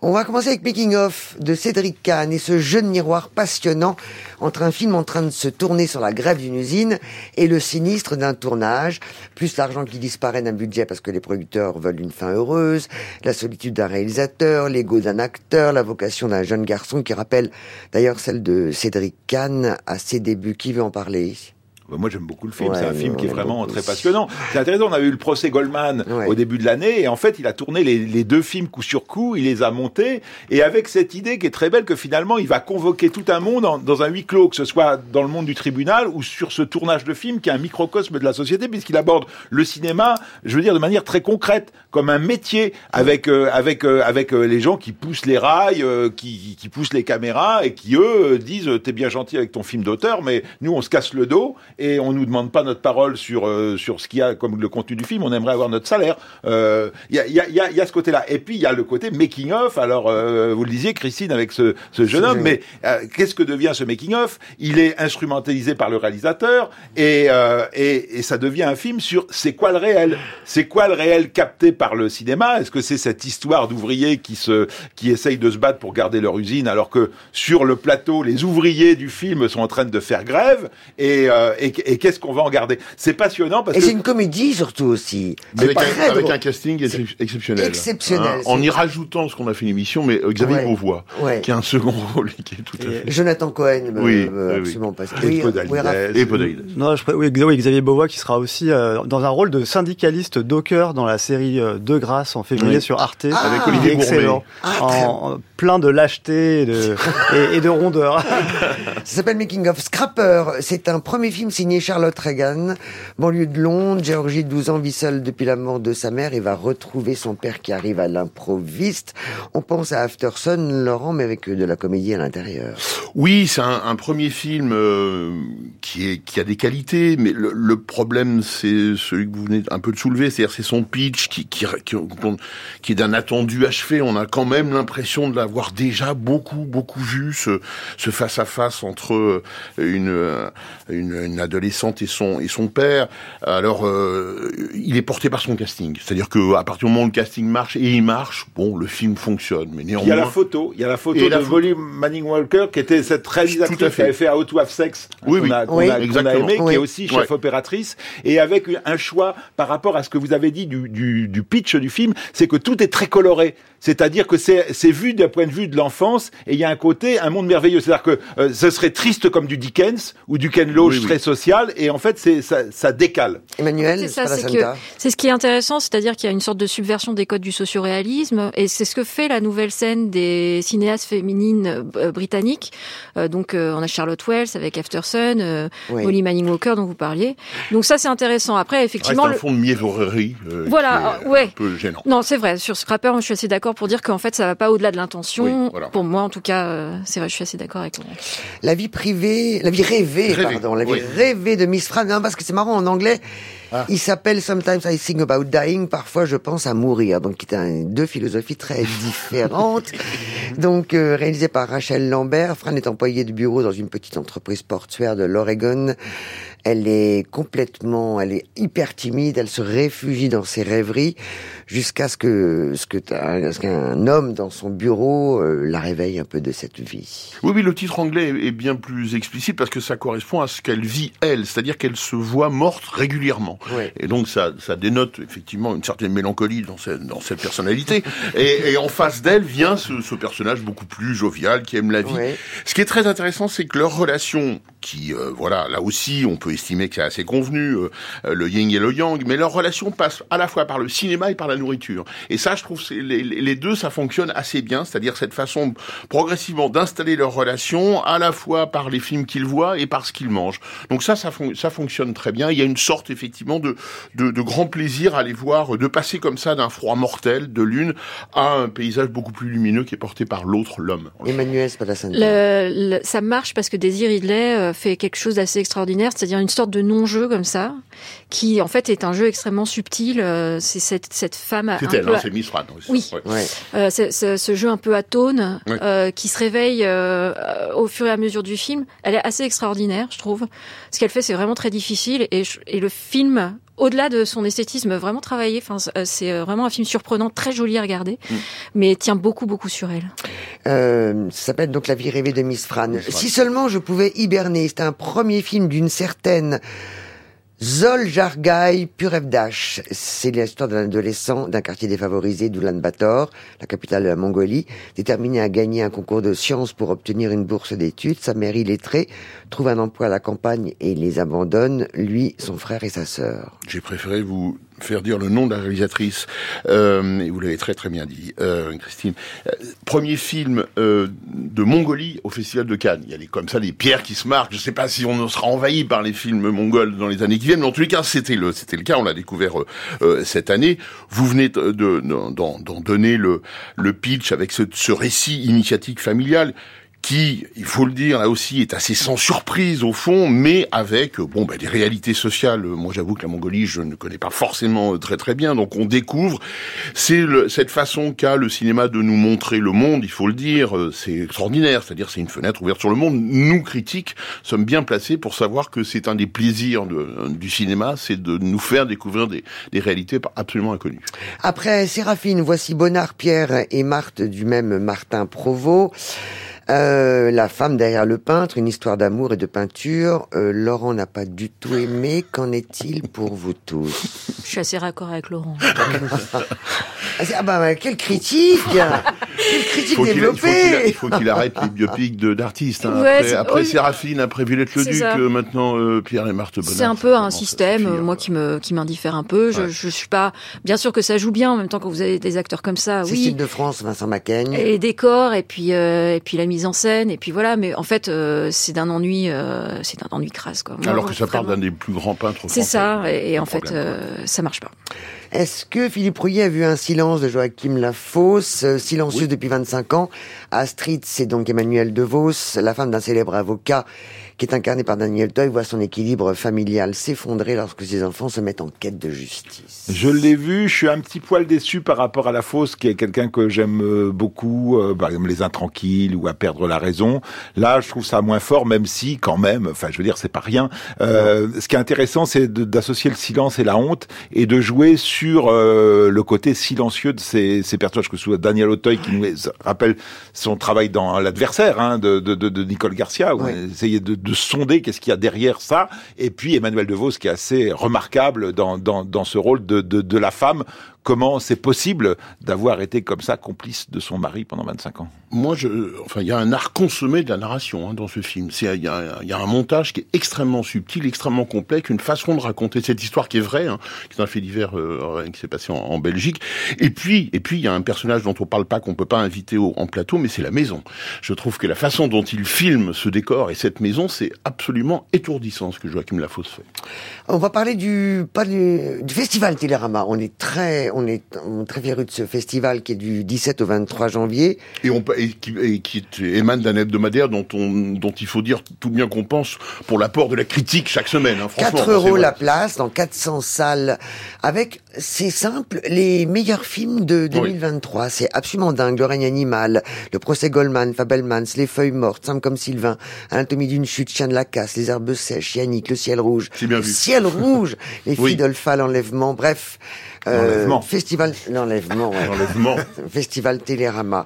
On va commencer avec Making of de Cédric Kahn et ce jeu de miroir passionnant entre un film en train de se tourner sur la grève d'une usine et le sinistre d'un tournage, plus l'argent qui disparaît d'un budget parce que les producteurs veulent une fin heureuse, la solitude d'un réalisateur, l'ego d'un acteur, la vocation d'un jeune garçon qui rappelle d'ailleurs celle de Cédric Kahn à ses débuts. Qui veut en parler? Moi, j'aime beaucoup le film. c'est un film qui est vraiment très passionnant. C'est intéressant. On avait eu le procès Goldman au début de l'année, et en fait, il a tourné les, les, deux films coup sur coup. Il les a montés, et avec cette idée qui est très belle que finalement, il va convoquer tout un monde dans un huis clos, que ce soit dans le monde du tribunal ou sur ce tournage de film qui est un microcosme de la société, puisqu'il aborde le cinéma, je veux dire, de manière très concrète, comme un métier, avec euh, avec euh, avec euh, les gens qui poussent les rails, qui, qui poussent les caméras, et qui eux disent, t'es bien gentil avec ton film d'auteur, mais nous, on se casse le dos et on nous demande pas notre parole sur euh, sur ce qu'il y a comme le contenu du film. On aimerait avoir notre salaire. Il euh, y, a, y, a, y, a, ce côté-là. Et puis il y a le côté making of. Alors euh, vous le disiez, Christine, avec ce, ce jeune homme. Mais qu'est-ce que devient ce making of? Il est instrumentalisé par le réalisateur et, et, et ça devient un film sur c'est quoi le réel? C'est quoi le réel capté par le cinéma? Est-ce que c'est cette histoire d'ouvriers qui se qui essayent de se battre pour garder leur usine alors que sur le plateau les ouvriers du film sont en train de faire grève? Et, et, et qu'est-ce qu'on va en garder? C'est passionnant parce et que... c'est une comédie surtout aussi. Avec, un, avec un, casting exceptionnel. Exceptionnel. Hein, en y rajoutant ce qu'on a fait l'émission, mais euh, Xavier Beauvois, qui a un second rôle qui est tout à fait... Jonathan Cohen, oui, absolument pas. Et Podalides. Non, je, oui, Xavier Beauvois qui sera aussi euh, dans un rôle de syndicaliste docker dans la série euh, De Grâce en février sur Arte. Ah, avec Olivier Excellent. Ah, en, plein de lâcheté et de, et, et de rondeur. Ça s'appelle Making of Scrapper. C'est un premier film signé Charlotte Reagan. Banlieue de Londres, Georgie, 12 ans, vit seule depuis la mort de sa mère et va retrouver son père qui arrive à l'improviste. On pense à Afterson, Laurent, mais avec de la comédie à l'intérieur. Oui, c'est un, premier film euh, qui, a des qualités, mais le, problème, c'est celui que vous venez un peu de soulever, c'est-à-dire c'est son pitch qui, qui, est d'un attendu achevé. On a quand même l'impression de l'avoir déjà beaucoup, beaucoup vu, ce, ce face-à-face entre une, une adolescente et son, et son père. Alors, euh, il est porté par son casting. C'est-à-dire que à partir du moment où le casting marche, et il marche, bon, le film fonctionne. Mais néanmoins... Il y a la photo, il y a la photo de Molly Manning Walker, qui était cette réalisatrice qui avait fait to Have Sex, oui, oui. a, oui. a, a aimé, qui est aussi chef opératrice, et avec un choix par rapport à ce que vous avez dit du, du, du pitch du film, c'est que tout est très coloré. C'est-à-dire que c'est vu d'un point de vue de l'enfance et il y a un côté, un monde merveilleux. C'est-à-dire que euh, ce serait triste comme du Dickens ou du Ken Loach oui, oui. très social et en fait c'est ça, ça, décale. Emmanuel, c'est ça, c'est ce qui est intéressant, c'est-à-dire qu'il y a une sorte de subversion des codes du socioréalisme et c'est ce que fait la nouvelle scène des cinéastes féminines euh, britanniques. Euh, donc euh, on a Charlotte Wells avec Aftersun, oui. Molly Manning Walker dont vous parliez. Donc ça c'est intéressant. Après effectivement, c'est un fond de mièvrerie. voilà, ouais. Un peu gênant. Non, c'est vrai. Sur Scrapper, je suis assez d'accord pour dire qu'en fait, ça va pas au-delà de l'intention. Oui, voilà. Pour moi, en tout cas, euh, c'est vrai, je suis assez d'accord avec. La vie privée, la vie rêvée, Rêvé. pardon, la vie Oui. rêvée de Miss Fran. Non, parce que c'est marrant, en anglais, Ah. il s'appelle Sometimes I Think About Dying, parfois je pense à mourir. Donc, qui est deux philosophies très différentes. Donc, euh, réalisé par Rachel Lambert, Fran est employée de bureau dans une petite entreprise portuaire de l'Oregon. Elle est complètement, elle est hyper timide, elle se réfugie dans ses rêveries jusqu'à ce que ce que ce qu'un homme dans son bureau euh, la réveille un peu de cette vie. Oui, oui, le titre anglais est bien plus explicite parce que ça correspond à ce qu'elle vit elle, c'est-à-dire qu'elle se voit morte régulièrement. Oui. Et donc ça, ça dénote effectivement une certaine mélancolie dans cette, dans cette personnalité. et, et en face d'elle vient ce, ce, personnage beaucoup plus jovial qui aime la vie. Oui. Ce qui est très intéressant, c'est que leur relation, qui euh, voilà, là aussi, on peut estimer que c'est assez convenu, euh, le yin et le yang, mais leur relation passe à la fois par le cinéma et par la nourriture. Et ça, je trouve, les, les deux, ça fonctionne assez bien, c'est-à-dire cette façon progressivement d'installer leur relation, à la fois par les films qu'ils voient et par ce qu'ils mangent. Donc ça, ça, fon ça fonctionne très bien. Il y a une sorte, effectivement, de, de, de grand plaisir à les voir, de passer comme ça d'un froid mortel, de l'une, à un paysage beaucoup plus lumineux qui est porté par l'autre, l'homme. Emmanuel le, ça marche parce que Daisy Ridley euh, fait quelque chose d'assez extraordinaire, c'est-à-dire une sorte de non-jeu comme ça, qui en fait est un jeu extrêmement subtil. Euh, c'est cette, cette femme c'est elle, hein, c'est Miss Fran aussi. Oui. Ouais. Euh, c'est- c'est- ce jeu un peu atone Ouais. euh, qui se réveille euh, au fur et à mesure du film. Elle est assez extraordinaire, je trouve. Ce qu'elle fait, c'est vraiment très difficile et, je- et le film au-delà de son esthétisme vraiment travaillé. Enfin, c'est vraiment un film surprenant, très joli à regarder, mm. mais tient beaucoup, beaucoup sur elle. Euh, ça s'appelle donc La vie rêvée de Miss Fran. Si seulement je pouvais hiberner. C'est un premier film d'une certaine Zol Jargai Purevdash, c'est l'histoire d'un adolescent d'un quartier défavorisé d'Ulaanbaatar, la capitale de la Mongolie, déterminé à gagner un concours de sciences pour obtenir une bourse d'études. Sa mère illettrée trouve un emploi à la campagne et les abandonne, lui, son frère et sa sœur. J'ai préféré vous faire dire le nom de la réalisatrice, euh, et vous l'avez très très bien dit, euh, Christine. Euh, premier film euh, de Mongolie au Festival de Cannes. Il y a des, comme ça des pierres qui se marquent. Je ne sais pas si on sera envahi par les films mongols dans les années qui viennent, mais en tous les cas, c'était le, c'était le cas. On l'a découvert euh, cette année. Vous venez d'en de, de, donner le, le pitch avec ce, ce récit initiatique familial qui, il faut le dire, là aussi, est assez sans surprise au fond, mais avec bon ben, des réalités sociales. Moi, j'avoue que la Mongolie, je ne connais pas forcément euh, très très bien, donc on découvre. C'est cette façon qu'a le cinéma de nous montrer le monde, il faut le dire, euh, c'est extraordinaire. C'est-à-dire, c'est une fenêtre ouverte sur le monde. Nous, critiques, sommes bien placés pour savoir que c'est un des plaisirs de, du cinéma, c'est de nous faire découvrir des, des réalités absolument inconnues. Après Séraphine, voici Bonnard, Pierre et Marthe du même Martin Provost. Euh, la femme derrière le peintre, une histoire d'amour et de peinture. Euh, Laurent n'a pas du tout aimé. Qu'en est-il pour vous tous? Je suis assez raccord avec Laurent. Ah, ah bah quelle critique Quelle critique développée Il faut qu'il arrête les biopics d'artistes. Hein. après, après Séraphine, après Villette le Duc, euh, maintenant euh, Pierre et Marthe C'est un peu un système, moi qui me qui m'indiffère un peu. Je, je suis pas. Bien sûr que ça joue bien en même temps quand vous avez des acteurs comme ça. Oui. de France, Vincent Macaigne. Et les décors et puis et puis la mise en scène et puis voilà. Mais en fait, c'est d'un ennui, c'est d'un ennui crasse quoi. Alors que ça parle d'un des plus grands peintres. C'est ça. Et, en fait, ça marche pas. Est-ce que Philippe Rouillet a vu un silence de Joachim Lafosse, euh, silencieux depuis 25 ans Astrid, c'est donc Emmanuel DeVos, la femme d'un célèbre avocat qui est incarné par Daniel Toy, voit son équilibre familial s'effondrer lorsque ses enfants se mettent en quête de justice. Je l'ai vu, je suis un petit poil déçu par rapport à la fausse, qui est quelqu'un que j'aime euh, beaucoup, euh, par exemple Les Intranquilles ou À perdre la raison. Là, je trouve ça moins fort, même si, quand même, enfin, je veux dire, c'est pas rien. Euh, ce qui est intéressant, c'est d'associer le silence et la honte et de jouer sur euh, le côté silencieux de ces, ces personnages, que ce soit Daniel Auteuil qui nous rappelle son travail dans L'adversaire hein, de, de, de, Nicole Garcia, où on essayait de de sonder qu'est-ce qu'il y a derrière ça. Et puis Emmanuel DeVos qui est assez remarquable dans, dans, dans ce rôle de, de, de la femme comment c'est possible d'avoir été comme ça complice de son mari pendant 25 ans? Moi, je, enfin, il y a un art consommé de la narration hein, dans ce film. Il y, a, y a un montage qui est extrêmement subtil, extrêmement complexe, une façon de raconter cette histoire qui est vraie, hein, qui est un fait divers euh, qui s'est passé en, Belgique. Et puis, et puis, il y a un personnage dont on parle pas, qu'on peut pas inviter au, en plateau, mais c'est la maison. Je trouve que la façon dont il filme ce décor et cette maison, c'est absolument étourdissant ce que Joachim Lafosse fait. On va parler du, pas du, du festival Télérama. On est très, on est très fiers de ce festival qui est du 17 au 23 janvier. Et, on, qui, qui émane d'un hebdomadaire dont, on, dont il faut dire tout bien qu'on pense pour l'apport de la critique chaque semaine. Hein, 4 euros la place dans 400 salles avec, c'est simple, les meilleurs films de 2023. C'est absolument dingue. Le règne animal, le procès Goldman, Fabelmans, Les feuilles mortes, Simple comme Sylvain, Anatomie d'une chute, Chien de la casse, Les herbes sèches, Yannick, Le ciel rouge. Bien le ciel rouge, Les filles d'Olpha, l'enlèvement, bref. Euh, festival, l'enlèvement, L'enlèvement. Festival Télérama.